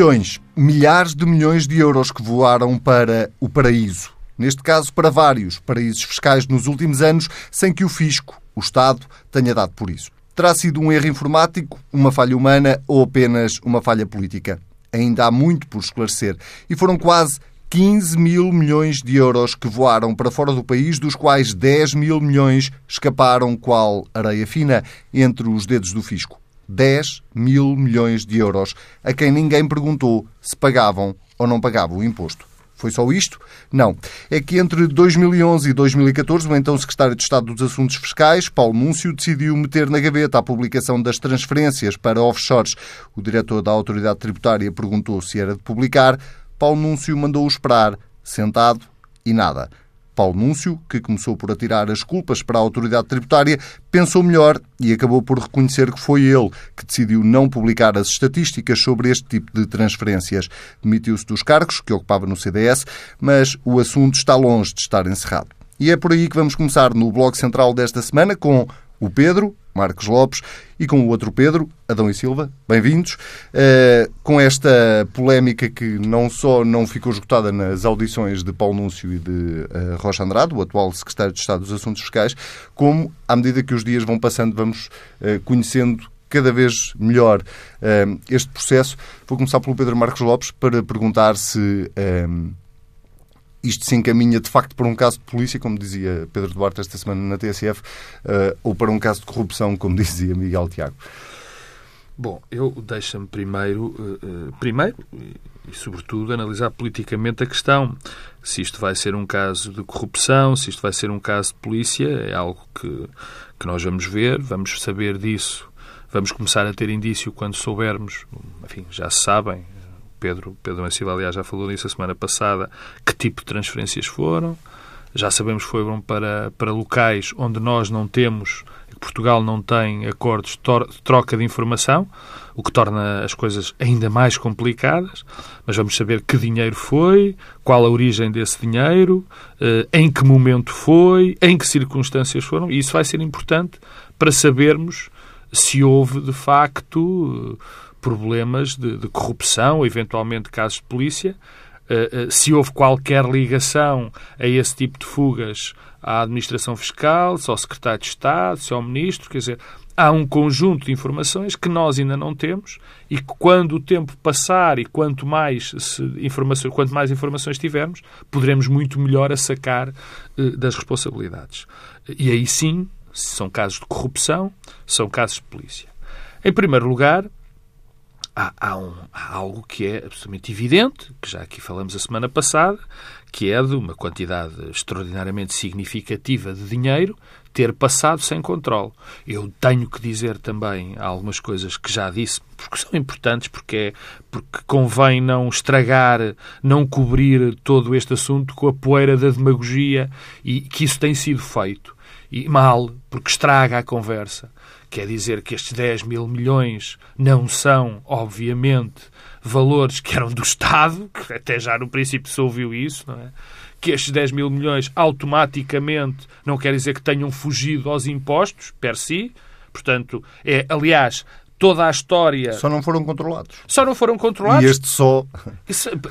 Milhões, milhares de milhões de euros que voaram para o paraíso. Neste caso, para vários paraísos fiscais nos últimos anos, sem que o fisco, o Estado, tenha dado por isso. Terá sido um erro informático, uma falha humana ou apenas uma falha política? Ainda há muito por esclarecer. E foram quase 15 mil milhões de euros que voaram para fora do país, dos quais 10 mil milhões escaparam qual areia fina entre os dedos do fisco. 10 mil milhões de euros, a quem ninguém perguntou se pagavam ou não pagavam o imposto. Foi só isto? Não. É que entre 2011 e 2014, o então Secretário de Estado dos Assuntos Fiscais, Paulo Múncio, decidiu meter na gaveta a publicação das transferências para offshores. O diretor da Autoridade Tributária perguntou se era de publicar. Paulo Múncio mandou-o esperar, sentado e nada. Paulo Núncio, que começou por atirar as culpas para a autoridade tributária, pensou melhor e acabou por reconhecer que foi ele que decidiu não publicar as estatísticas sobre este tipo de transferências. Demitiu-se dos cargos que ocupava no CDS, mas o assunto está longe de estar encerrado. E é por aí que vamos começar no Bloco Central desta semana com o Pedro, Marcos Lopes, e com o outro Pedro, Adão e Silva. Bem-vindos. Uh, com esta polémica que não só não ficou esgotada nas audições de Paulo Núncio e de uh, Rocha Andrade, o atual secretário de Estado dos Assuntos Fiscais, como, à medida que os dias vão passando, vamos uh, conhecendo cada vez melhor este processo. Vou começar pelo Pedro Marcos Lopes para perguntar se isto se encaminha de facto para um caso de polícia, como dizia Pedro Duarte esta semana na TSF, uh, eh, ou para um caso de corrupção, como dizia Miguel Tiago? Bom, eu deixa-me primeiro, uh, primeiro e, sobretudo, analisar politicamente a questão. Se isto vai ser um caso de corrupção, se isto vai ser um caso de polícia, é algo que, que nós vamos ver, vamos saber disso, vamos começar a ter indício quando soubermos, enfim, já sabem, Pedro, Pedro Massiva, aliás, já falou nisso a semana passada, que tipo de transferências foram. Já sabemos que foram para, para locais onde nós não temos, Portugal não tem acordos de troca de informação, o que torna as coisas ainda mais complicadas. Mas vamos saber que dinheiro foi, qual a origem desse dinheiro, eh, em que momento foi, em que circunstâncias foram, e isso vai ser importante para sabermos se houve, de facto, problemas de, de corrupção, eventualmente casos de polícia, uh, uh, se houve qualquer ligação a esse tipo de fugas à administração fiscal, se ao secretário de Estado, se ao ministro, quer dizer, há um conjunto de informações que nós ainda não temos e que quando o tempo passar e quanto mais, informações, quanto mais informações tivermos, poderemos muito melhor a sacar uh, das responsabilidades. E aí sim, são casos de corrupção, são casos de polícia. Em primeiro lugar, há, há, um, há, algo que é absolutamente evidente, que já aqui falamos a semana passada, que é de uma quantidade extraordinariamente significativa de dinheiro ter passado sem controle. Eu tenho que dizer também algumas coisas que já disse, porque são importantes, porque, é, porque convém não estragar, não cobrir todo este assunto com a poeira da demagogia e que isso tem sido feito. E mal, porque estraga a conversa. Quer dizer que estes 10 mil milhões não são, obviamente, valores que eram do Estado, que até já no princípio se ouviu isso, não é? Que estes 10 mil milhões automaticamente não quer dizer que tenham fugido aos impostos, per si. Portanto, é, aliás, toda a história. Só não foram controlados. Só não foram controlados. E este só.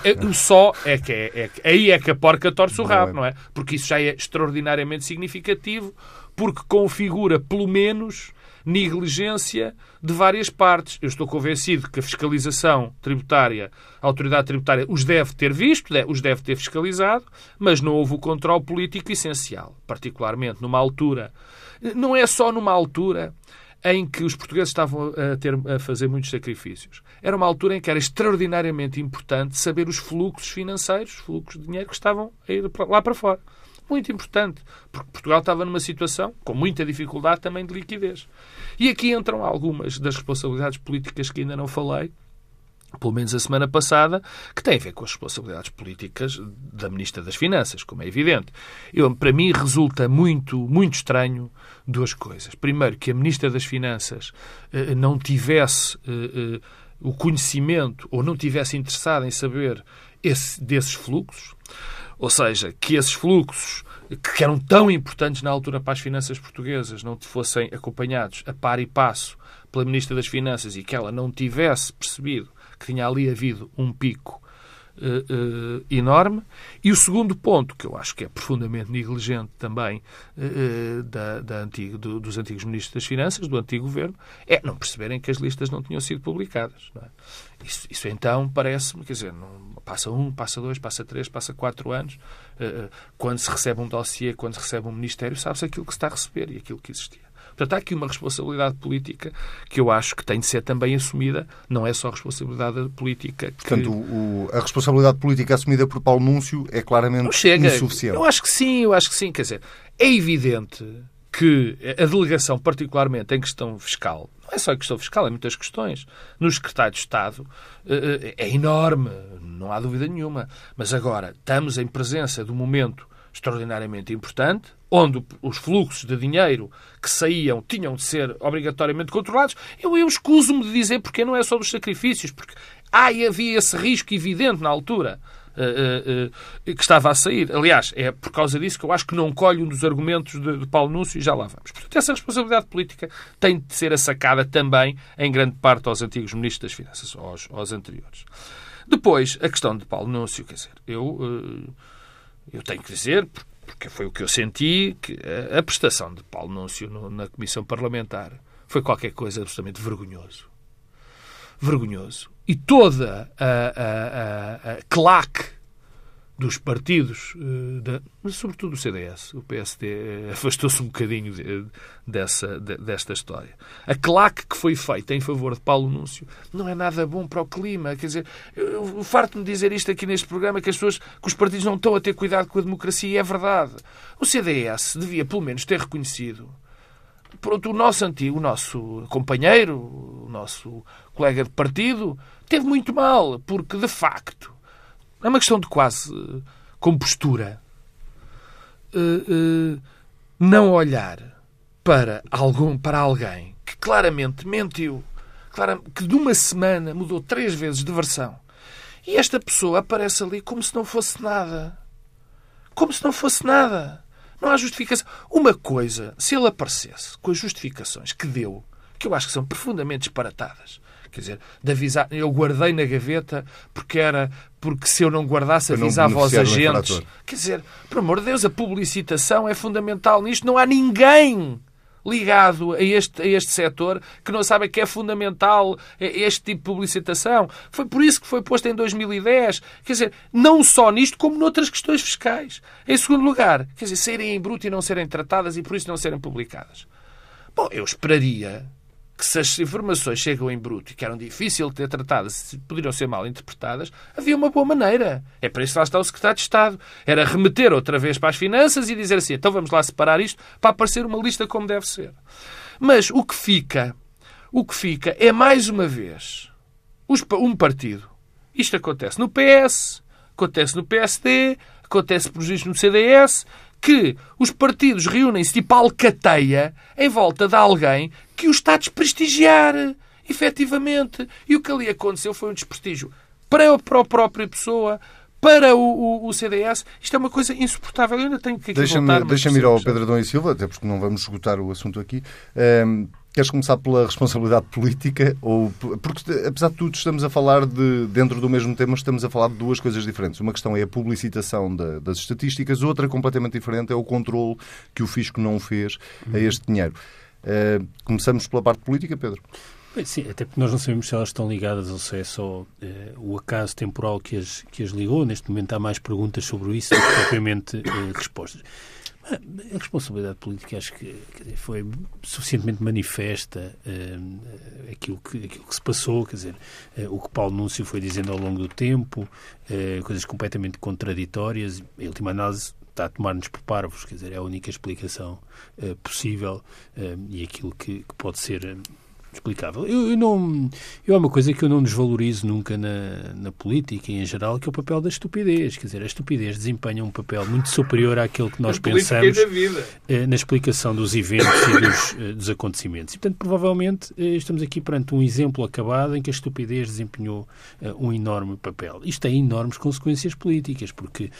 É, o só é que é, é, aí é que a porca torce o rabo, não é? Porque isso já é extraordinariamente significativo, porque configura, pelo menos, negligência de várias partes. Eu estou convencido que a fiscalização tributária, a autoridade tributária, os deve ter visto, os deve ter fiscalizado, mas não houve o controle político essencial, particularmente numa altura. Não é só numa altura em que os portugueses estavam a, ter, a fazer muitos sacrifícios. Era uma altura em que era extraordinariamente importante saber os fluxos financeiros, os fluxos de dinheiro que estavam a ir lá para fora muito importante, porque Portugal estava numa situação com muita dificuldade também de liquidez. E aqui entram algumas das responsabilidades políticas que ainda não falei, pelo menos a semana passada, que têm a ver com as responsabilidades políticas da Ministra das Finanças, como é evidente. Eu, para mim resulta muito, muito estranho duas coisas. Primeiro, que a Ministra das Finanças eh, não tivesse eh, eh, o conhecimento ou não tivesse interessado em saber esse, desses fluxos. Ou seja, que esses fluxos que eram tão importantes na altura para as finanças portuguesas não fossem acompanhados a par e passo pela Ministra das Finanças e que ela não tivesse percebido que tinha ali havido um pico uh, uh, enorme. E o segundo ponto, que eu acho que é profundamente negligente também uh, da, da antigo, do, dos antigos Ministros das Finanças, do antigo Governo, é não perceberem que as listas não tinham sido publicadas. É? Isso, isso, então parece-me, quer dizer, não, passa um, passa dois, passa três, passa quatro anos. quando se recebe um dossiê, quando se recebe um Ministério, sabe-se aquilo que se está a receber e aquilo que existia. Portanto, há aqui uma responsabilidade política que eu acho que tem de ser também assumida, não é só responsabilidade política. Que... Portanto, o, a responsabilidade política assumida por Paulo Núncio é claramente chega. insuficiente. Eu acho que sim, eu acho que sim. Quer dizer, é evidente que a delegação, particularmente em questão fiscal, não é só a questão fiscal, é muitas questões, no secretário de Estado eh, eh, é enorme, não há dúvida nenhuma. Mas agora, estamos em presença do momento extraordinariamente importante, onde os fluxos de dinheiro que saíam tinham de ser obrigatoriamente controlados, eu, eu escuso-me de dizer porque não é só dos sacrifícios, porque ah, havia esse risco evidente na altura. Uh, uh, uh, que estava a sair. Aliás, é por causa disso que eu acho que não colho um dos argumentos de, de Paulo Núncio e já lá vamos. Portanto, essa responsabilidade política tem de ser assacada também, em grande parte, aos antigos ministros das Finanças, aos, aos anteriores. Depois, a questão de Paulo Núncio, quer dizer, eu eu tenho que dizer, porque foi o que eu senti, que a prestação de Paulo Núncio na Comissão Parlamentar foi qualquer coisa absolutamente vergonhoso. Vergonhoso. E toda a, a, a, a claque dos partidos, eh, mas sobretudo do CDS. O PSD eh, afastou-se um bocadinho dessa, desta história. A claque que foi feita em favor de Paulo Núncio não é nada bom para o clima. Quer dizer, eu farto-me dizer isto aqui neste programa, que as pessoas, que os partidos não estão a ter cuidado com a democracia, e é verdade. O CDS devia, pelo menos, ter reconhecido Pronto, o nosso antigo, o nosso companheiro, o nosso colega de partido, teve muito mal, porque, de facto, é uma questão de quase uh, compostura. Uh, uh, não olhar para, algum, para alguém que claramente mentiu, que de uma semana mudou três vezes de versão. E esta pessoa aparece ali como se não fosse nada. Como se não fosse nada. Não há justificação. Uma coisa, se ele aparecesse com as justificações que deu, que eu acho que são profundamente disparatadas, Quer dizer, de avisar, eu guardei na gaveta porque era porque se eu não guardasse avisava aos agentes. Quer dizer, por amor de Deus, a publicitação é fundamental nisto. Não há ninguém ligado a este, a este setor que não sabe que é fundamental este tipo de publicitação. Foi por isso que foi posto em 2010. Quer dizer, não só nisto, como noutras questões fiscais. Em segundo lugar, quer dizer, serem em bruto e não serem tratadas e por isso não serem publicadas. Bom, eu esperaria que se as informações chegam em bruto e que eram difícil de ter tratadas, poderiam ser mal interpretadas, havia uma boa maneira. É para isso que lá está o Secretário de Estado. Era remeter outra vez para as finanças e dizer assim, então vamos lá separar isto para aparecer uma lista como deve ser. Mas o que fica, o que fica é mais uma vez um partido. Isto acontece no PS, acontece no PSD, acontece por juízo no CDS, que os partidos reúnem-se tipo alcateia em volta de alguém que o está a desprestigiar, efetivamente. E o que ali aconteceu foi um desprestígio para a própria pessoa, para o, o, o, CDS. Isto é uma coisa insuportável. Eu ainda tenho que Deixa-me deixa ir ao Pedro Adão e Silva, até porque não vamos esgotar o assunto aqui. Um, queres começar pela responsabilidade política? ou Porque, apesar de tudo, estamos a falar de, dentro do mesmo tema, estamos a falar de duas coisas diferentes. Uma questão é a publicitação da, das estatísticas, outra completamente diferente é o controle que o fisco não fez a este dinheiro. Uh, começamos pela parte política, Pedro. Sim, até porque nós não sabemos se elas estão ligadas ou se é só eh, o acaso temporal que as, que as ligou. Neste momento há mais perguntas sobre isso do que propriamente eh, respostas. A responsabilidade política acho que dizer, foi suficientemente manifesta uh, aquilo, que, aquilo que se passou, quer dizer, uh, o que Paulo Núncio foi dizendo ao longo do tempo, uh, coisas completamente contraditórias, em última análise está a tomar-nos por parvos, quer dizer, é a única explicação possível e aquilo que, que, pode ser explicável. Eu, eu, não, eu é uma coisa que eu não desvalorizo nunca na, na política e em geral, que é o papel da estupidez. Quer dizer, a estupidez desempenha um papel muito superior àquele que nós a pensamos eh, na explicação dos eventos e dos, eh, dos acontecimentos. E, portanto, provavelmente eh, estamos aqui perante um exemplo acabado em que a estupidez desempenhou um enorme papel. Isto tem enormes consequências políticas, porque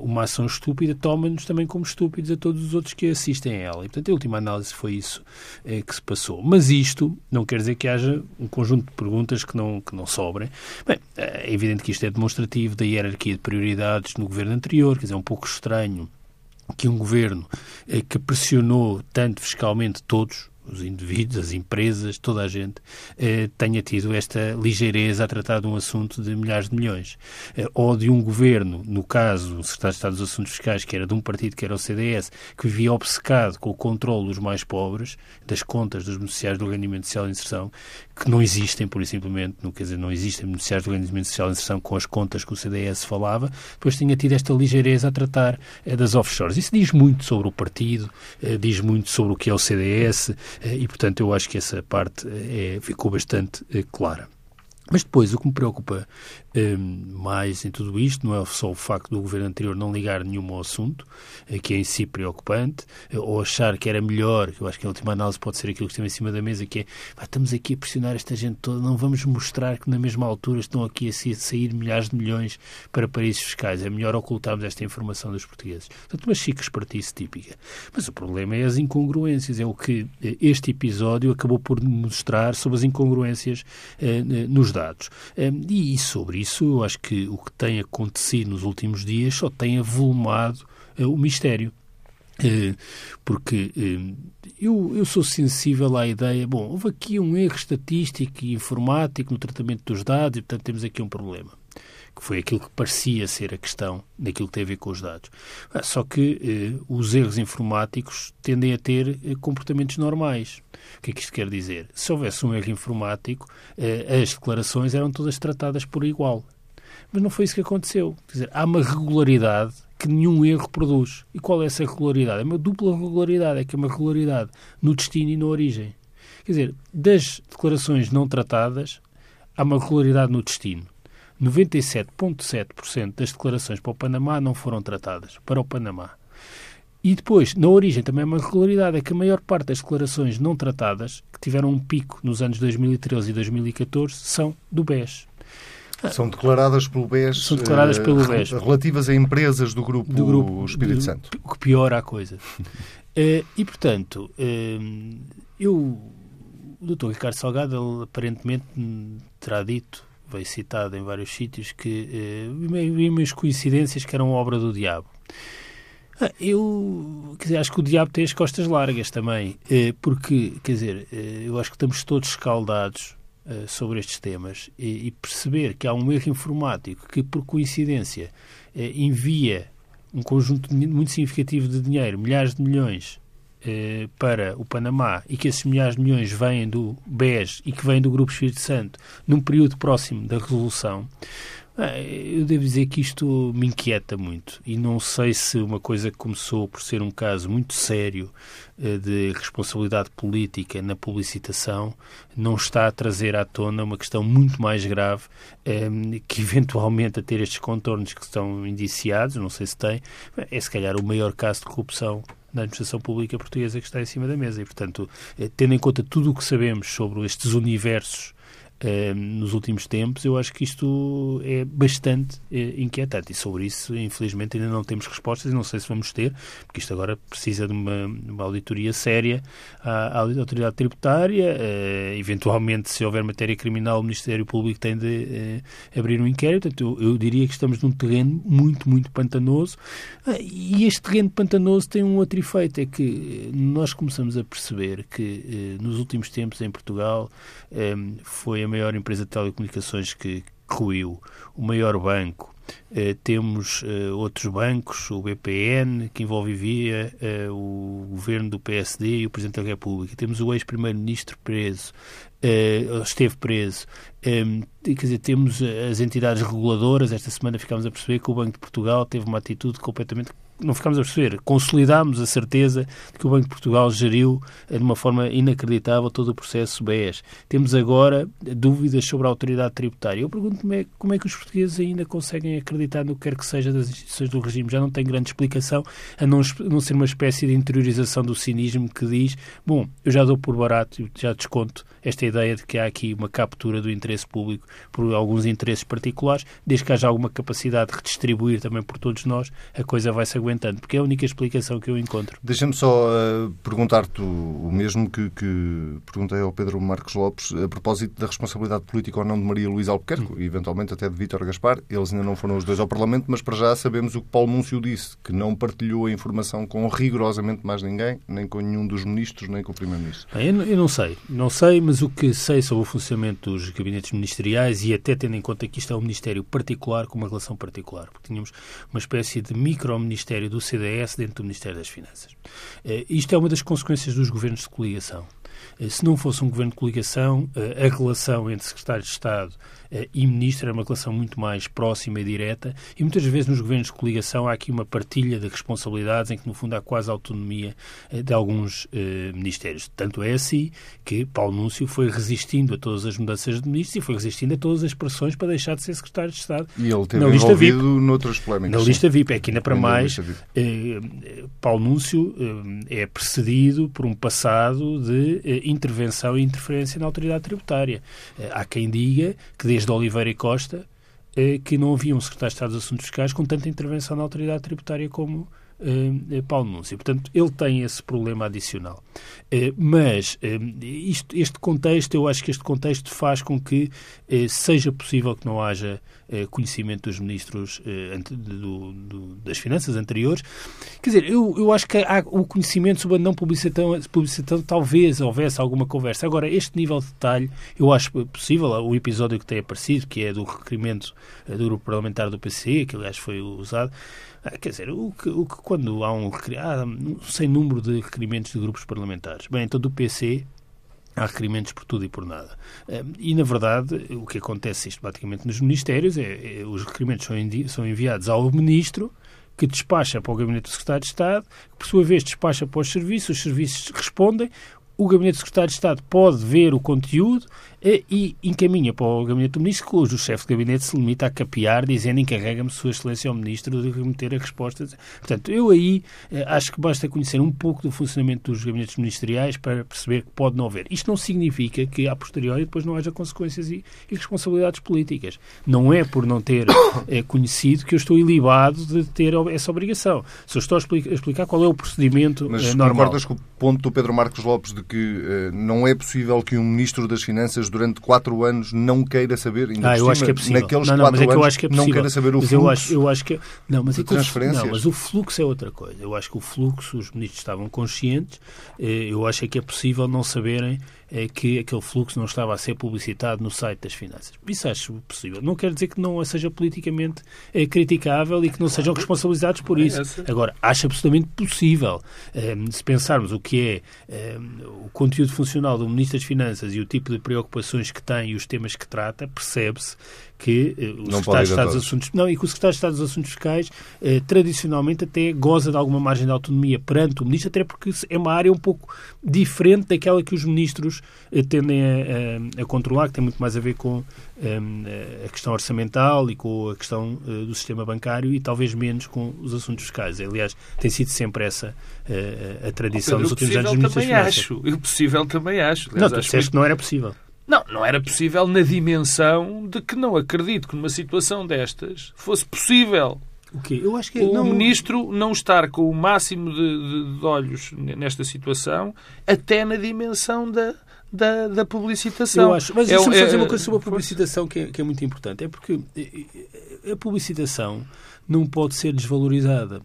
uma ação estúpida toma-nos também como estúpidos a todos os outros que assistem a ela. E, portanto, a última análise foi isso que se passou. Mas isto não quer dizer que haja um conjunto de perguntas que não, que não sobrem. Bem, é evidente que isto é demonstrativo da hierarquia de prioridades no governo anterior, quer dizer, é um pouco estranho que um governo eh, que pressionou tanto fiscalmente todos, os indivíduos, as empresas, toda a gente, eh, tenha tido esta ligeireza a tratar de um assunto de milhares de milhões. Eh, ou de um governo, no caso, o secretário de Estado dos Assuntos Fiscais, que era de um partido que era o CDS, que vivia obcecado com o controle dos mais pobres, das contas dos beneficiários do rendimento social de inserção, que não existem, por simplesmente, não, quer dizer, não existem beneficiários do rendimento social de inserção com as contas que o CDS falava, depois tinha tido esta ligeireza a tratar eh, das offshores. Isso diz muito sobre o partido, eh, diz muito sobre o que é o CDS, e, portanto, eu acho que essa parte é, ficou bastante clara. Mas depois, o que me preocupa mais em tudo isto não é só o facto do governo anterior não ligar nenhum ao assunto, eh, que é em si preocupante, eh, ou achar que era melhor, que eu acho que a última análise pode ser aquilo que está em cima da mesa, que é estamos aqui a pressionar esta gente toda, não vamos mostrar que na mesma altura estão aqui a sair milhares de milhões para paraísos fiscais. É melhor ocultarmos esta informação dos portugueses. Portanto, uma chique espertice típica. Mas o problema é as incongruências, é o que eh, este episódio acabou por mostrar sobre as incongruências eh, nos dados. E sobre isso, eu acho que o que tem acontecido nos últimos dias só tem avolumado eh, o mistério. Eh, porque eh, eu, eu sou sensível à ideia, bom, houve aqui um erro estatístico e informático no tratamento dos dados e, portanto, temos aqui um problema que foi aquilo que parecia ser a questão daquilo que tem a ver com os dados. Ah, só que eh, os erros informáticos tendem a ter eh, comportamentos normais. O que é que isto quer dizer? Se houvesse um erro informático, eh, as declarações eram todas tratadas por igual. Mas não foi isso que aconteceu. Quer dizer, há uma regularidade que nenhum erro produz. E qual é essa regularidade? É uma dupla regularidade, é que é uma regularidade no destino e na origem. Quer dizer, das declarações não tratadas, há uma regularidade no destino. 97,7% das declarações para o Panamá não foram tratadas para o Panamá. E depois, na origem, também é uma regularidade, é que a maior parte das declarações não tratadas, que tiveram um pico nos anos 2013 e 2014, são do BES. São declaradas pelo BES, são declaradas pelo BES. relativas a empresas do grupo, do grupo Espírito Santo. O que piora a coisa. Eh, e, portanto, eh, eu, o Dr. Ricardo Salgado, ele aparentemente terá dito veio citado em vários sítios, que eh, umas coincidências que eram obra do diabo. Ah, eu dizer, acho que o diabo tem as costas largas também, eh, porque, quer dizer, eh, eu acho que estamos todos escaldados sobre estes temas e, perceber que há um erro informático que, por coincidência, envia um conjunto muito significativo de dinheiro, milhares de milhões, eh, para o Panamá e que esses milhares de milhões vêm do BES e que vêm do Grupo Espírito Santo num período próximo da resolução, eu devo dizer que isto me inquieta muito e não sei se uma coisa que começou por ser um caso muito sério eh, de responsabilidade política na publicitação não está a trazer à tona uma questão muito mais grave eh, que eventualmente a ter estes contornos que estão indiciados, não sei se tem, é se calhar o maior caso de corrupção na administração pública portuguesa que está em cima da mesa. E, portanto, eh, tendo em conta tudo o que sabemos sobre estes universos eh, nos últimos tempos, eu acho que isto é bastante eh, inquietante. E sobre isso, infelizmente, ainda não temos respostas e não sei se vamos ter, porque isto agora precisa de uma, uma auditoria séria à, à autoridade tributária. Eh, eventualmente, se houver matéria criminal, o Ministério Público tem de abrir um inquérito. Portanto, eu, eu, diria que estamos num terreno muito, muito pantanoso. e este terreno pantanoso tem um outro efeito: é que nós começamos a perceber que nos últimos tempos em Portugal foi a maior empresa de telecomunicações que ruiu, o maior banco. Uh, temos uh, outros bancos, o BPN, que envolvia uh, o governo do PSD e o Presidente da República. Temos o ex-primeiro-ministro preso. esteve preso. Quer dizer, temos as entidades reguladoras. Esta semana ficámos a perceber que o Banco de Portugal teve uma atitude completamente não ficámos a perceber, consolidámos a certeza de que o Banco de Portugal geriu de uma forma inacreditável todo o processo BES. Temos agora dúvidas sobre a autoridade tributária. Eu pergunto como é, como é que os portugueses ainda conseguem acreditar no que quer que seja das instituições do regime. Já não tem grande explicação, a não, não ser uma espécie de interiorização do cinismo que diz, bom, eu já dou por barato, já desconto esta ideia de que há aqui uma captura do interesse público por alguns interesses particulares, desde que haja alguma capacidade de redistribuir também por todos nós, a coisa vai se aguentando, porque é a única explicação que eu encontro. Deixa-me só uh, perguntar-te o mesmo que, que, perguntei ao Pedro Marcos Lopes a propósito da responsabilidade política ou não de Maria Luísa Albuquerque hum. e eventualmente até de Vítor Gaspar. Eles ainda não foram os dois ao Parlamento, mas para já sabemos o que Paulo Múncio disse, que não partilhou a informação com rigorosamente mais ninguém, nem com nenhum dos ministros, nem com o Primeiro-Ministro. Eu, eu não sei, não sei, mas o que sei sobre o funcionamento dos gabinetes ministeriais e até tendo em conta que isto é um ministério particular com uma relação particular, porque tínhamos uma espécie de micro-ministério Do CDS dentro do Ministério das Finanças. Uh, isto é uma das consequências dos governos de coligação. Uh, se não fosse um governo de coligação, uh, a relação entre secretário de Estado eh, e ministro era uma relação muito mais próxima e direta e muitas vezes nos governos de coligação há aqui uma partilha de responsabilidades em que no fundo há quase autonomia eh, de alguns eh, ministérios. Tanto é assim que Paulo Núncio foi resistindo a todas as mudanças de ministros e foi resistindo a todas as pressões para deixar de ser secretário de Estado. E ele teve na lista envolvido VIP, noutras polémicas. Na lista VIP, é que ainda para mais Paulo Núncio é precedido por um passado de intervenção e interferência na autoridade tributária. há quem diga que desde Oliveira e Costa, eh, que não havia um secretário de Estado dos Assuntos Fiscais com tanta intervenção na autoridade tributária como Paulo Núncio. Portanto, ele tem esse problema adicional. Eh, mas isto, este contexto, eu acho que este contexto faz com que seja possível que não haja conhecimento dos ministros do, do, das Finanças anteriores. Quer dizer, eu, eu acho que há o conhecimento sobre a não publicitação, talvez houvesse alguma conversa. Agora, este nível de detalhe, eu acho possível. O episódio que tem aparecido, que é do requerimento do grupo parlamentar do PC, que aliás foi usado, quer dizer, o que, o que quando há um, há um sem número de requerimentos de grupos parlamentares, bem, então do PC há requerimentos por tudo e por nada. Ah, e, na verdade, o que acontece sistematicamente nos ministérios é, é os requerimentos são, são enviados ao ministro, que despacha para o Gabinete do Secretário de Estado, que por sua vez despacha para os serviços, os serviços respondem, o Gabinete do Secretário de Estado pode ver o conteúdo e encaminha para o Gabinete do Ministro, cujo chefe de Gabinete se limita a capear, dizendo encarrega-me Sua Excelência ao Ministro de remeter a resposta. Portanto, eu aí eh, acho que basta conhecer um pouco do funcionamento dos gabinetes ministeriais para perceber que pode não haver. Isto não significa que, a posteriori, depois não haja consequências e, e responsabilidades políticas. Não é por não ter é, conhecido que eu estou ilibado de ter essa obrigação. Se eu estou a explicar, qual é o procedimento Mas normal. concordas com o ponto do Pedro Marcos Lopes de que eh, não é possível que um Ministro das Finanças durante quatro anos não queira saber, ainda ah, eu acho que é possível. naqueles não, não, quatro é anos, que é não queira saber o mas fluxo eu acho, eu acho que, não, mas de é transferências. O, não, mas o fluxo é outra coisa. Eu acho que o fluxo, os ministros estavam conscientes, eh, eu acho que é possível não saberem é que aquele fluxo não estava a ser publicitado no site das finanças. Isso acho possível. Não quer dizer que não seja politicamente é, criticável e que não sejam responsabilizados por isso. Agora, acho absolutamente possível, um, se pensarmos o que é um, o conteúdo funcional do Ministro das Finanças e o tipo de preocupações que tem e os temas que trata, percebe-se que eh, o não Secretário de Estado dos Assuntos não e que o Secretário de Estado dos Assuntos Fiscais eh, tradicionalmente até goza de alguma margem de autonomia perante o ministro, até porque é uma área um pouco diferente daquela que os ministros eh, tendem a, a, a, controlar, que tem muito mais a ver com eh, a questão orçamental e com a questão do sistema bancário e talvez menos com os assuntos fiscais. Aliás, tem sido sempre essa a tradição dos últimos anos dos ministros também acho. Eu possível também acho. Aliás, não, tu disseste que não era possível. Não, não era possível na dimensão de que não acredito que numa situação destas fosse possível o quê? Eu acho que o não... ministro não estar com o máximo de, de, de, olhos nesta situação, até na dimensão da, da, da publicitação. Eu acho. Mas é, deixa-me é, dizer uma coisa sobre a publicitação que é, que é muito importante. É porque a publicitação não pode ser desvalorizada.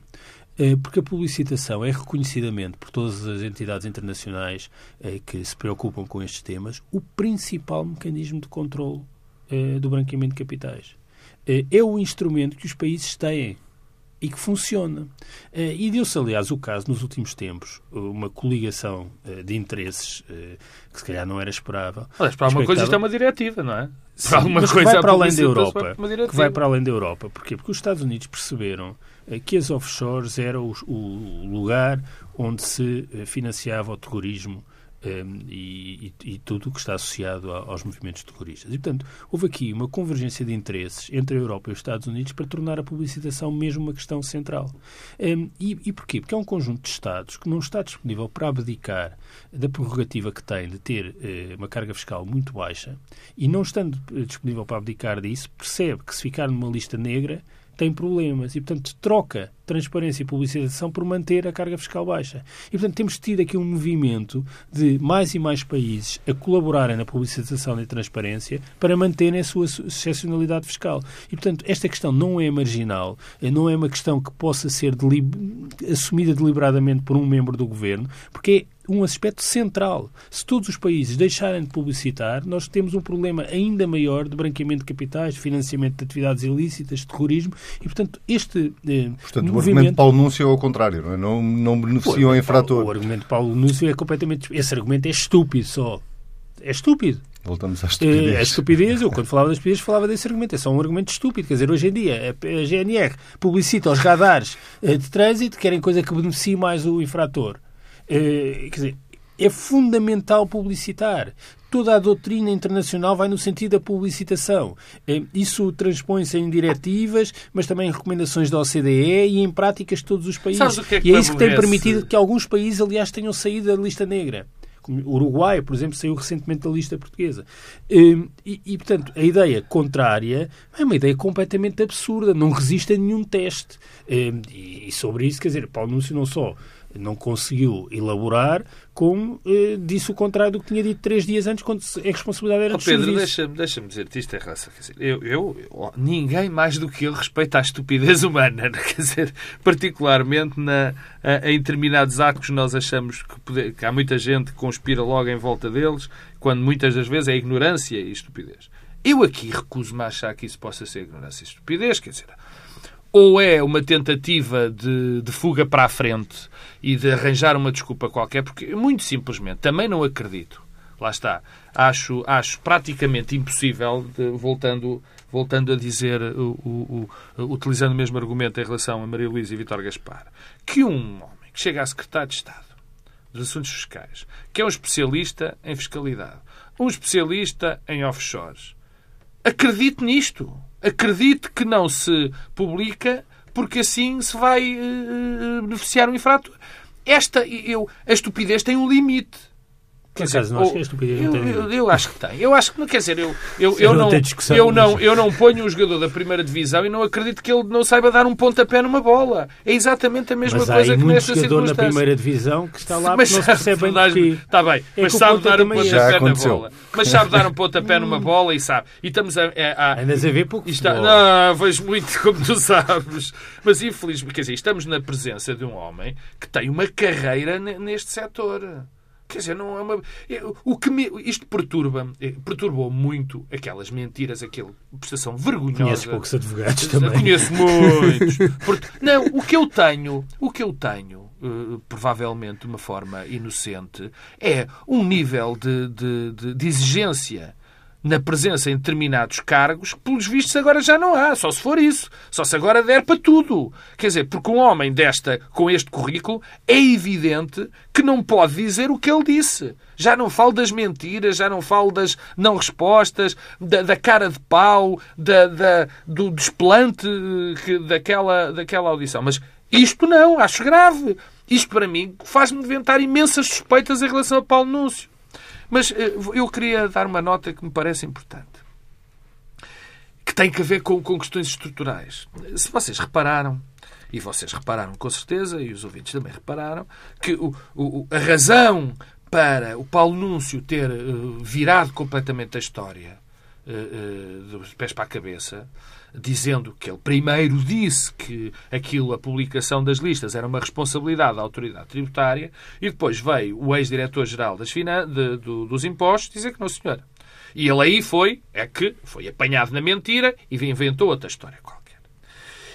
É, porque a publicitação é reconhecidamente por todas as entidades internacionais é, que se preocupam com estes temas o principal mecanismo de controle é, do branqueamento de capitais. É o instrumento que os países têm e que funciona. Eh, e deu-se, aliás, o caso, nos últimos tempos, uma coligação eh, de interesses eh, que se calhar não era esperável. Aliás, para alguma coisa isto é uma diretiva, não é? Sim, para alguma coisa vai para além da Europa. Que vai para além da Europa. Porquê? Porque os Estados Unidos perceberam que as offshores eram o lugar onde se financiava o terrorismo um, e, e, tudo o que está associado aos movimentos terroristas. E, portanto, houve aqui uma convergência de interesses entre a Europa e os Estados Unidos para tornar a publicitação mesmo uma questão central. Um, e, e porquê? Porque é um conjunto de Estados que não está disponível para abdicar da prerrogativa que tem de ter uh, uma carga fiscal muito baixa e, não estando disponível para abdicar disso, percebe que se ficar numa lista negra tem problemas. E, portanto, troca transparência e publicitação por manter a carga fiscal baixa. E, portanto, temos tido aqui um movimento de mais e mais países a colaborarem na publicitação e transparência para manterem a sua excepcionalidade fiscal. E, portanto, esta questão não é marginal, não é uma questão que possa ser assumida deliberadamente por um membro do governo, porque é um aspecto central. Se todos os países deixarem de publicitar, nós temos um problema ainda maior de branqueamento de capitais, de financiamento de atividades ilícitas, de terrorismo, e, portanto, este eh, portanto, movimento... o argumento de Paulo Núncio é ao contrário, não, é? não, não beneficia o infrator. O argumento de Paulo Núncio é completamente... Esse argumento é estúpido só. É estúpido. Voltamos à estupidez. É, a estupidez, eu quando falava das estupidez falava desse argumento. É só um argumento estúpido. Quer dizer, hoje em dia a GNR publicita os radares eh, de trânsito, querem coisa que beneficie mais o infrator. Eh, quer dizer, é fundamental publicitar. Toda a doutrina internacional vai no sentido da publicitação. Eh, isso transpõe-se em diretivas, mas também em recomendações da OCDE e em práticas de todos os países. É e é isso que tem permitido que alguns países, aliás, tenham saído da lista negra. O Uruguai, por exemplo, saiu recentemente da lista portuguesa. Eh, e, e, portanto, a ideia contrária é uma ideia completamente absurda, não resiste a nenhum teste. E sobre isso, quer dizer, Paulo Núncio não só não conseguiu elaborar, como eh, disse o contrário do que tinha dito três dias antes, quando a responsabilidade era oh, Pedro, deixa-me deixa dizer-te isto é raça. Quer dizer, eu, eu, ninguém mais do que eu respeita a estupidez humana. Quer dizer, particularmente na, a, em determinados atos nós achamos que, poder, que há muita gente que conspira logo em volta deles, quando muitas das vezes é ignorância e estupidez. Eu aqui recuso-me a achar que isso possa ser ignorância e estupidez, quer dizer, ou é uma tentativa de, de, fuga para a frente e de arranjar uma desculpa qualquer, porque muito simplesmente também não acredito. Lá está. Acho, acho praticamente impossível, de, voltando, voltando a dizer, o, o, o, utilizando o mesmo argumento em relação a Maria Luísa e Vitor Gaspar, que um homem que chega a secretário de Estado dos Assuntos Fiscais, que é um especialista em fiscalidade, um especialista em offshores, acredite nisto acredite que não se publica porque assim se vai uh, beneficiar o infrator. Esta, eu, a estupidez tem um limite. Quer dizer, não acho que a estupidez eu, eu, eu, acho que tem. Eu acho que não quer dizer, eu, eu, eu, não, eu, não, eu não ponho um jogador da primeira divisão e não acredito que ele não saiba dar um pontapé numa bola. É exatamente a mesma mas coisa que nesta jogador na primeira divisão que está lá mas não se percebe bem Está bem, é mas sabe dar um pontapé na bola. Mas sabe dar um pontapé numa bola e sabe. E estamos a... a, a Andas a ver pouco está, Não, vejo muito como tu sabes. Mas infelizmente, quer dizer, estamos na presença de um homem que tem uma carreira neste setor. Quer dizer, não é uma. O que me... Isto perturba eh, perturbou muito aquelas mentiras, aquela prestação vergonhosa. Conheces poucos advogados também. Conheço muitos. Não, o que eu tenho, o que eu tenho, uh, provavelmente de uma forma inocente, é um nível de, de, de, de exigência na presença em determinados cargos que, pelos vistos, agora já não há. Só se for isso. Só se agora der para tudo. Quer dizer, porque um homem desta, com este currículo, é evidente que não pode dizer o que ele disse. Já não falo das mentiras, já não falo das não respostas, da, da cara de pau, da, da do desplante que, daquela, daquela audição. Mas isto não, acho grave. Isto, para mim, faz-me inventar imensas suspeitas em relação a Paulo Núncio. Mas eh, eu queria dar uma nota que me parece importante. Que tem que ver com, com questões estruturais. Se vocês repararam, e vocês repararam com certeza, e os ouvintes também repararam, que o, o, a razão para o Paulo Núncio ter uh, virado completamente a história uh, dos pés para a cabeça dizendo que ele primeiro disse que aquilo, a publicação das listas, era uma responsabilidade da autoridade tributária e depois veio o ex-diretor-geral do, dos impostos dizer que não, senhora. E ele aí foi, é que foi apanhado na mentira e inventou outra história qualquer.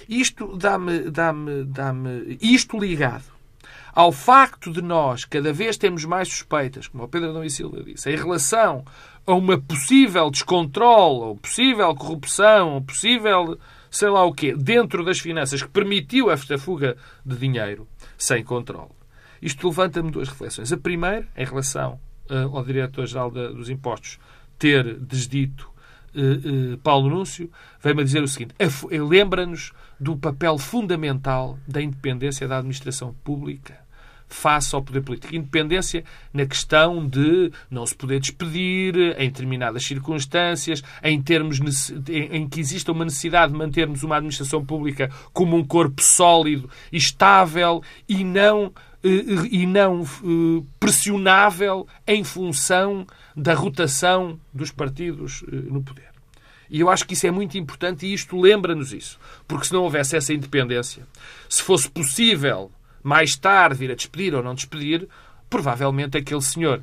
Isto dá-me, dá-me, dá-me, isto ligado ao facto de nós cada vez temos mais suspeitas, como o Pedro Adão e Silva disse, em relação a uma possível descontrole, ou possível corrupção, ou possível sei lá o quê, dentro das finanças que permitiu esta fuga de dinheiro sem controle. Isto levanta-me duas reflexões. A primeira, em relação uh, ao Diretor-Geral dos Impostos ter desdito uh, uh, Paulo Núncio, vem-me dizer o seguinte: lembra-nos do papel fundamental da independência da administração pública face ao poder político. Independência na questão de não se poder despedir em determinadas circunstâncias, em termos em que exista uma necessidade de mantermos uma administração pública como um corpo sólido, estável e não eh, e não eh, pressionável em função da rotação dos partidos eh, no poder. E eu acho que isso é muito importante e isto lembra-nos isso. Porque se não houvesse essa independência, se fosse possível mais tarde vir a despedir ou não despedir, provavelmente aquele senhor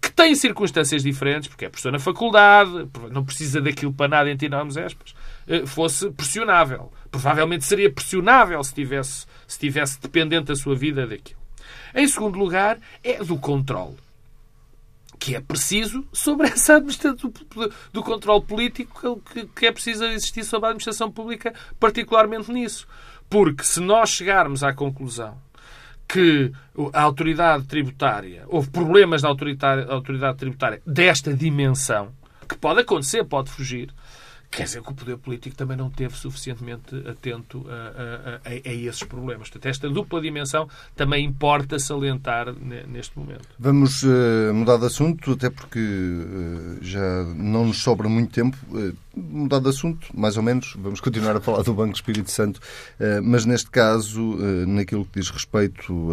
que tem circunstâncias diferentes, porque é professor na faculdade, não precisa daquilo para nada, entre enormes aspas, eh, fosse pressionável. Provavelmente seria pressionável se tivesse, se tivesse dependente da sua vida daquilo. Em segundo lugar, é do controle. Que é preciso sobre essa administração do, do controle político que, que é preciso existir sobre a administração pública, particularmente nisso. Porque se nós chegarmos à conclusão que a autoridade tributária, houve problemas na autoridade tributária desta dimensão, que pode acontecer, pode fugir, Quer dizer que o poder político também não esteve suficientemente atento a, a, a, a, esses problemas. Portanto, esta dupla dimensão também importa salientar neste momento. Vamos uh, mudar de assunto, até porque uh, já não nos sobra muito tempo. Uh, mudar de assunto, mais ou menos, vamos continuar a falar do Banco Espírito Santo, mas neste caso, naquilo que diz respeito,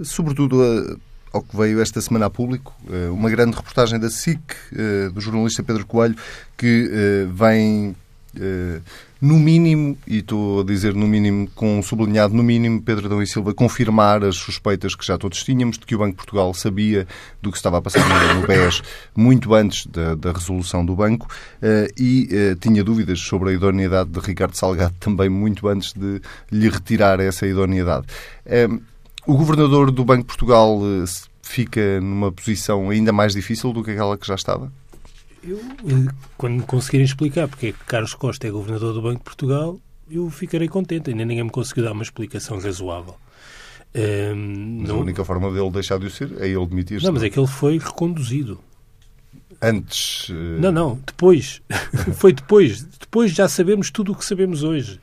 sobretudo a ao que veio esta semana a público, eh, uma grande reportagem da SIC, eh, do jornalista Pedro Coelho, que eh, vem no mínimo, e estou a dizer no mínimo, com um sublinhado no mínimo, Pedro Adão e Silva confirmar as suspeitas que já todos tínhamos de que o Banco de Portugal sabia do que estava a passar no BES muito antes da, da resolução do banco e tinha dúvidas sobre a idoneidade de Ricardo Salgado também muito antes de lhe retirar essa idoneidade. Uh, o governador do Banco de Portugal eh, fica numa posição ainda mais difícil do que aquela que já estava? Eu, eh, quando me conseguirem explicar porque é que Carlos Costa é governador do Banco de Portugal, eu ficarei contente. Ainda ninguém me conseguiu dar uma explicação razoável. Um, ehm, mas não... a única forma dele deixar de o ser é ele demitir-se. Não, mas é que ele foi reconduzido. Antes. Uh... Não, não, depois. foi depois. Depois já sabemos tudo o que sabemos hoje.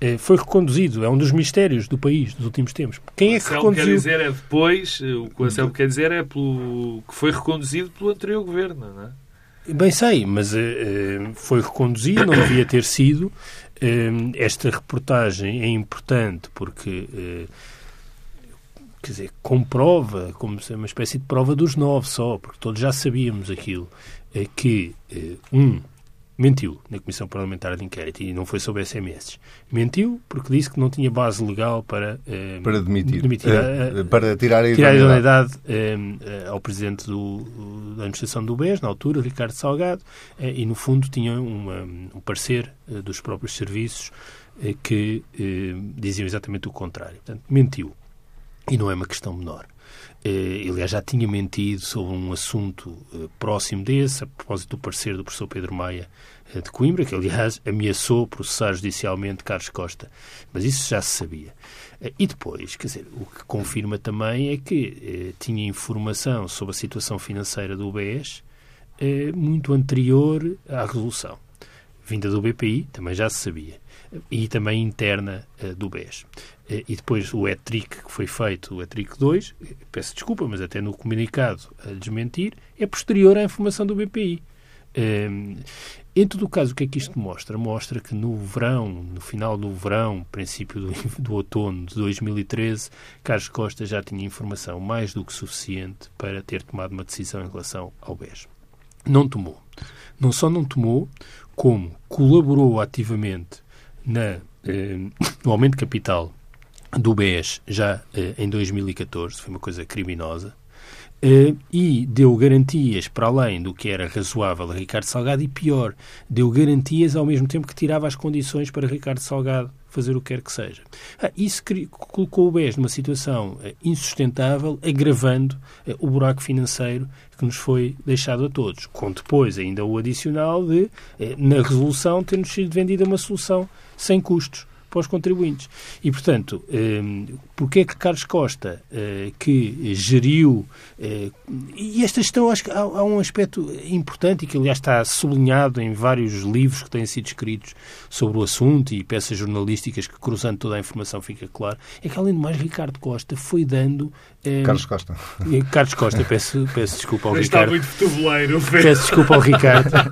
Eh, foi reconduzido. É um dos mistérios do país dos últimos tempos. Quem é que reconduziu? quer dizer é depois, eh, o que o Anselmo quer dizer é pelo, que foi reconduzido pelo anterior governo, não é? Bem sei, mas uh, foi reconduzido, não devia ter sido. Uh, esta reportagem é importante porque, uh, quer dizer, comprova, como uma espécie de prova dos nove só, porque todos já sabíamos aquilo, é que, um, mentiu na Comissão Parlamentar de Inquérito e não foi sobre SMS. Mentiu porque disse que não tinha base legal para, eh, para demitir, demitir eh, eh, para tirar a idoneidade, eh, ao Presidente do, da Administração do BES, na altura, Ricardo Salgado, eh, e no fundo tinha uma, um parecer eh, dos próprios serviços que diziam exatamente o contrário. Portanto, mentiu. E não é uma questão menor. Eh, aliás, já tinha mentido sobre um assunto eh, próximo desse, a propósito do parecer do professor Pedro Maia eh, de Coimbra, que, aliás, ameaçou processar judicialmente Carlos Costa. Mas isso já se sabia. E depois, quer dizer, o que confirma também é que tinha informação sobre a situação financeira do UBS muito anterior à resolução. Vinda do BPI, também já se sabia. E também interna do BES. Eh, e depois o ETRIC que foi feito, o ETRIC 2, peço desculpa, mas até no comunicado a desmentir, é posterior à informação do BPI. Em todo o caso, o que é que isto mostra? Mostra que no verão, no final do verão, princípio do, do outono de 2013, Carlos Costa já tinha informação mais do que suficiente para ter tomado uma decisão em relação ao BES. Não tomou. Não só não tomou, como colaborou ativamente na, eh, no aumento de capital do BES já eh, em 2014, foi uma coisa criminosa, eh, e deu garantias para além do que era razoável a Ricardo Salgado e pior, deu garantias ao mesmo tempo que tirava as condições para Ricardo Salgado fazer o que quer que seja. Ah, isso colocou o BES numa situação eh, insustentável, agravando eh, o buraco financeiro que nos foi deixado a todos. Com depois ainda o adicional de, eh, na resolução, ter-nos sido vendida uma solução sem custos para os contribuintes. E, portanto, ehm, porque é que Carlos Costa, eh, que geriu. Eh, e esta gestão, acho que há, um aspecto importante e que, aliás, está sublinhado em vários livros que têm sido escritos sobre o assunto e peças jornalísticas que, cruzando toda a informação, fica claro, é que, além de mais, Ricardo Costa foi dando. Ehm, Carlos Costa. Carlos Costa, peço, peço desculpa ao Ricardo. Está muito Peço desculpa ao Ricardo.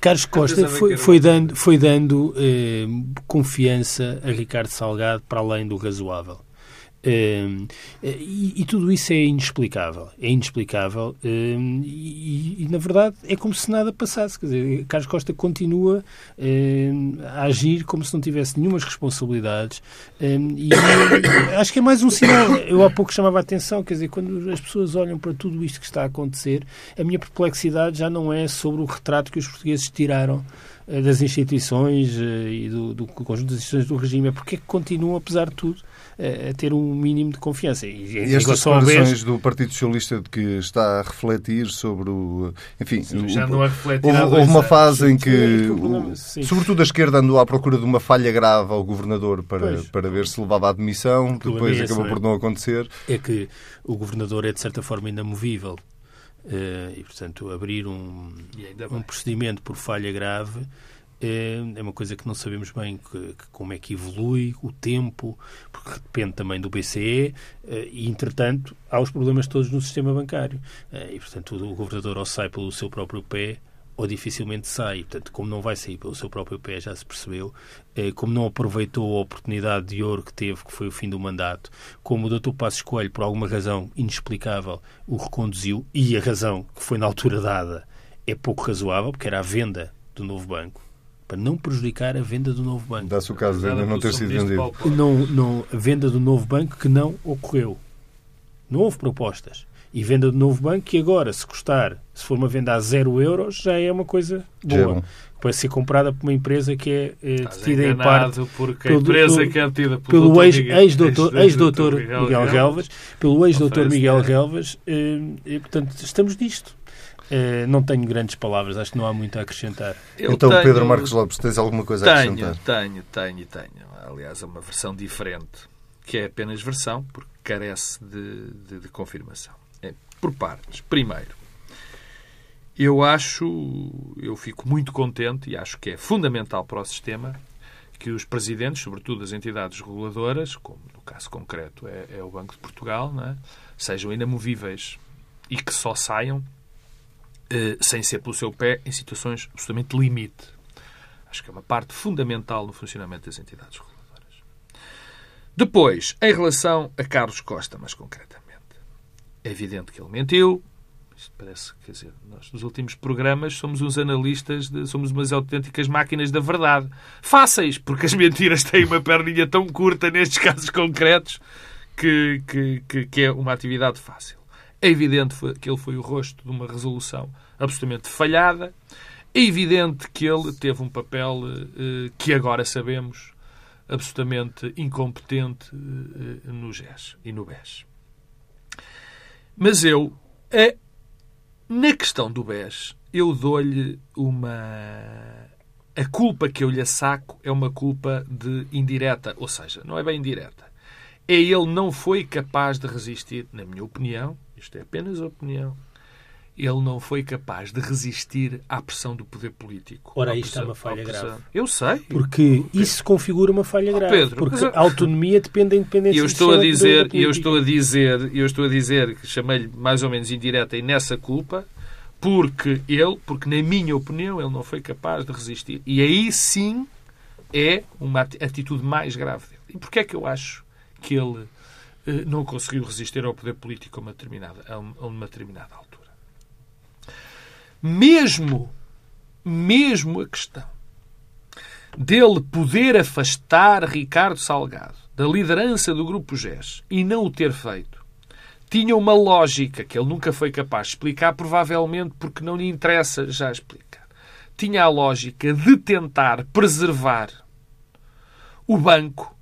Carlos Costa foi, foi, dando, foi dando eh, confiança a Ricardo Salgado para além do razoável. Uh, e, e, tudo isso é inexplicável. É inexplicável uh, e, e, na verdade, é como se nada passasse. Quer dizer, Carlos Costa continua uh, a agir como se não tivesse nenhumas responsabilidades. e acho que é mais um sinal. Eu há pouco chamava a atenção, quer dizer, quando as pessoas olham para tudo isto que está a acontecer, a minha perplexidade já não é sobre o retrato que os portugueses tiraram das instituições e do, do conjunto das instituições do regime, é porque é que continuam, apesar de tudo, a ter um mínimo de confiança. E, e estas declarações do Partido Socialista de que está a refletir sobre o... Enfim, sim, já não a refletir houve, houve uma fase sim, em que, sobretudo a esquerda, andou à procura de uma falha grave ao governador para, para ver se levava a admissão, depois é acabou é? por não acontecer. É que o governador é, de certa forma, inamovível. Uh, e, portanto, abrir um, um procedimento por falha grave é, é uma coisa que não sabemos bem que, que, como é que evolui, o tempo, porque depende também do BCE, eh, e entretanto há os problemas todos no sistema bancário. Eh, e portanto o governador ou sai pelo seu próprio pé ou dificilmente sai. Portanto, como não vai sair pelo seu próprio pé, já se percebeu, eh, como não aproveitou a oportunidade de ouro que teve, que foi o fim do mandato, como o Dr. Passos Coelho, por alguma razão inexplicável, o reconduziu, e a razão que foi na altura dada é pouco razoável, porque era a venda do novo banco para não prejudicar a venda do novo banco. Dá-se o caso de ainda não ter sido vendido. Não, não, a venda do novo banco que não ocorreu. Não houve propostas. E venda do novo banco que agora, se custar, se for uma venda a zero euros, já é uma coisa boa. Pode ser comprada por uma empresa que é eh, detida em parte porque a empresa que é detida pelo, pelo ex-doutor ex -doutor, ex Miguel, Miguel Relvas, pelo ex-doutor Miguel Relvas, eh, e, portanto, estamos nisto. Uh, não tenho grandes palavras, acho que não há muito a acrescentar. Eu então, tenho... Pedro Marcos Lopes, tens alguma coisa tenho, a acrescentar? Tenho, tenho, tenho. Aliás, é uma versão diferente, que é apenas versão, porque carece de, de, de confirmação. É, por partes. Primeiro, eu acho, eu fico muito contente e acho que é fundamental para o sistema que os presidentes, sobretudo as entidades reguladoras, como no caso concreto é, é o Banco de Portugal, é? sejam inamovíveis e que só saiam eh, sem ser pelo seu pé, em situações absolutamente limite. Acho que é uma parte fundamental no funcionamento das entidades reguladoras. Depois, em relação a Carlos Costa, mais concretamente, é evidente que ele mentiu. Isto parece, quer dizer, nós nos últimos programas somos uns analistas, de, somos umas autênticas máquinas da verdade. Fáceis, porque as mentiras têm uma perninha tão curta nestes casos concretos que, que, que, que é uma atividade fácil. É evidente que ele foi o rosto de uma resolução absolutamente falhada. É evidente que ele teve um papel eh, que agora sabemos absolutamente incompetente eh, no GES e no BES. Mas eu, é, na questão do BES, eu dou-lhe uma. A culpa que eu lhe saco é uma culpa de indireta, ou seja, não é bem indireta. É ele não foi capaz de resistir, na minha opinião, isto é apenas opinião, ele não foi capaz de resistir à pressão do poder político. Ora, isto é uma falha grave. Eu sei. Porque isso configura uma falha grave. Pedro, porque a autonomia depende da independência eu estou a dizer, eu estou a dizer, eu estou a dizer que chamei-lhe mais ou menos indireta e nessa culpa, porque ele, porque na minha opinião, ele não foi capaz de resistir. E aí sim é uma atitude mais grave dele. E porquê é que eu acho que ele eh, não conseguiu resistir ao poder político a uma determinada, a uma determinada altura. Mesmo, mesmo a questão dele poder afastar Ricardo Salgado da liderança do Grupo GES e não o ter feito, tinha uma lógica que ele nunca foi capaz de explicar, provavelmente porque não lhe interessa já explicar. Tinha a lógica de tentar preservar o banco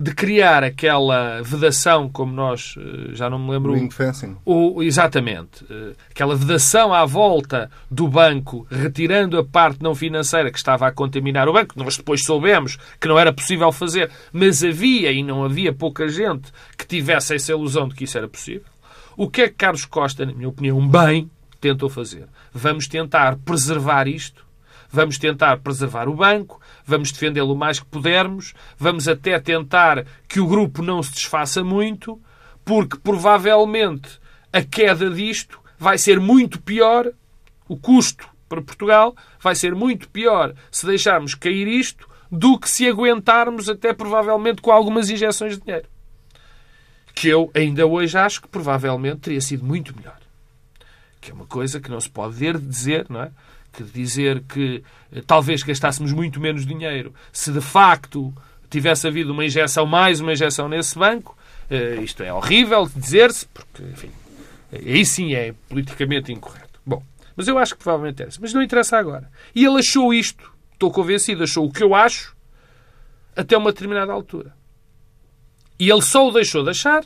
de criar aquela vedação, como nós, eh, já não me lembro... Ring fencing. O, exatamente. Eh, aquela vedação à volta do banco, retirando a parte não financeira que estava a contaminar o banco. Nós depois soubemos que não era possível fazer, mas havia, e não havia pouca gente, que tivesse essa ilusão de que isso era possível. O que é que Carlos Costa, na minha opinião, bem tentou fazer? Vamos tentar preservar isto vamos tentar preservar o banco, vamos defendê-lo o mais que pudermos, vamos até tentar que o grupo não se desfaça muito, porque provavelmente a queda disto vai ser muito pior, o custo para Portugal vai ser muito pior se deixarmos cair isto do que se aguentarmos até provavelmente com algumas injeções de dinheiro. Que eu ainda hoje acho que provavelmente teria sido muito melhor. Que é uma coisa que não se pode dizer, não é? Que dizer que eh, talvez gastássemos muito menos dinheiro se de facto tivesse havido uma injeção, mais uma injeção nesse banco. Uh, isto é horrível dizer-se, porque, enfim, aí sim é politicamente incorreto. Bom, mas eu acho que provavelmente era Mas não interessa agora. E ele achou isto, estou convencido, achou o que eu acho até uma determinada altura. E ele só o deixou de achar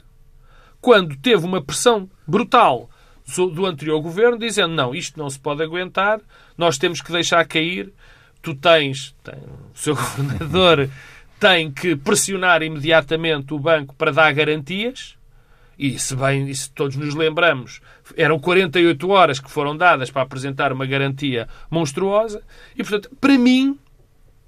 quando teve uma pressão brutal do anterior governo, dizendo não, isto não se pode aguentar, nós temos que deixar cair, tu tens, tem, o seu governador tem que pressionar imediatamente o banco para dar garantias, e se bem, e se todos nos lembramos, eram 48 horas que foram dadas para apresentar uma garantia monstruosa, e portanto, para mim,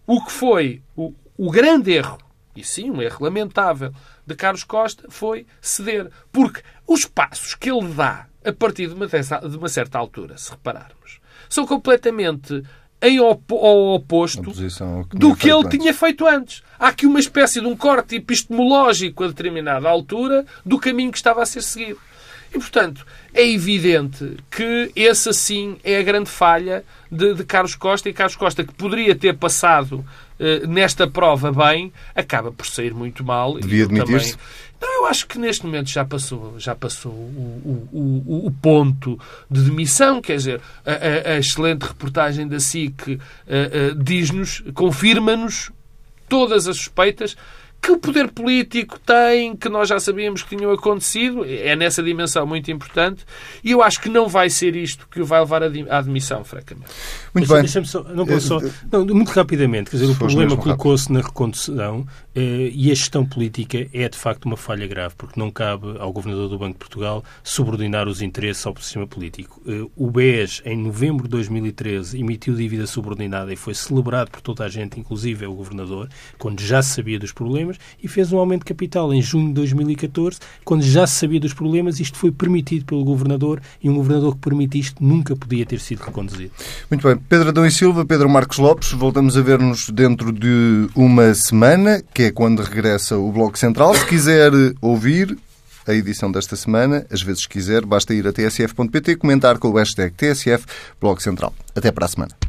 o que foi o, o grande erro, e sim, um erro lamentável, de Carlos Costa foi ceder. Porque os passos que ele dá a partir de uma, de uma certa altura, se repararmos, são completamente em opo ao oposto que do que ele antes. tinha feito antes. Há aqui uma espécie de um corte epistemológico a determinada altura do caminho que estava a ser seguido. E, portanto, é evidente que esse, assim, é a grande falha de, de Carlos Costa. E Carlos Costa, que poderia ter passado uh, nesta prova bem, acaba por sair muito mal. Devia admitir-se. Não, eu acho que neste momento já passou, já passou o, o, o, o ponto de demissão. Quer dizer, a, a, a excelente reportagem da SIC uh, uh, diz-nos, confirma-nos todas as suspeitas que o poder político tem, que nós já sabíamos que tinham acontecido, é nessa dimensão muito importante, e eu acho que não vai ser isto que o vai levar à admissão, francamente. Muito bem. Só, não posso só, não, muito rapidamente, quer dizer, o problema colocou-se na recondução eh, e a gestão política é de facto uma falha grave, porque não cabe ao Governador do Banco de Portugal subordinar os interesses ao sistema político. Eh, o BES, em novembro de 2013, emitiu dívida subordinada e foi celebrado por toda a gente, inclusive o Governador, quando já sabia dos problemas, e fez um aumento de capital em junho de 2014, quando já se sabia dos problemas, isto foi permitido pelo Governador e um Governador que permite isto nunca podia ter sido reconduzido. Muito bem. Pedro Adão e Silva, Pedro Marcos Lopes, voltamos a ver-nos dentro de uma semana, que é quando regressa o Bloco Central. Se quiser ouvir a edição desta semana, às vezes quiser, basta ir a tsf.pt comentar com o hashtag TSF Bloco Central. Até para a semana.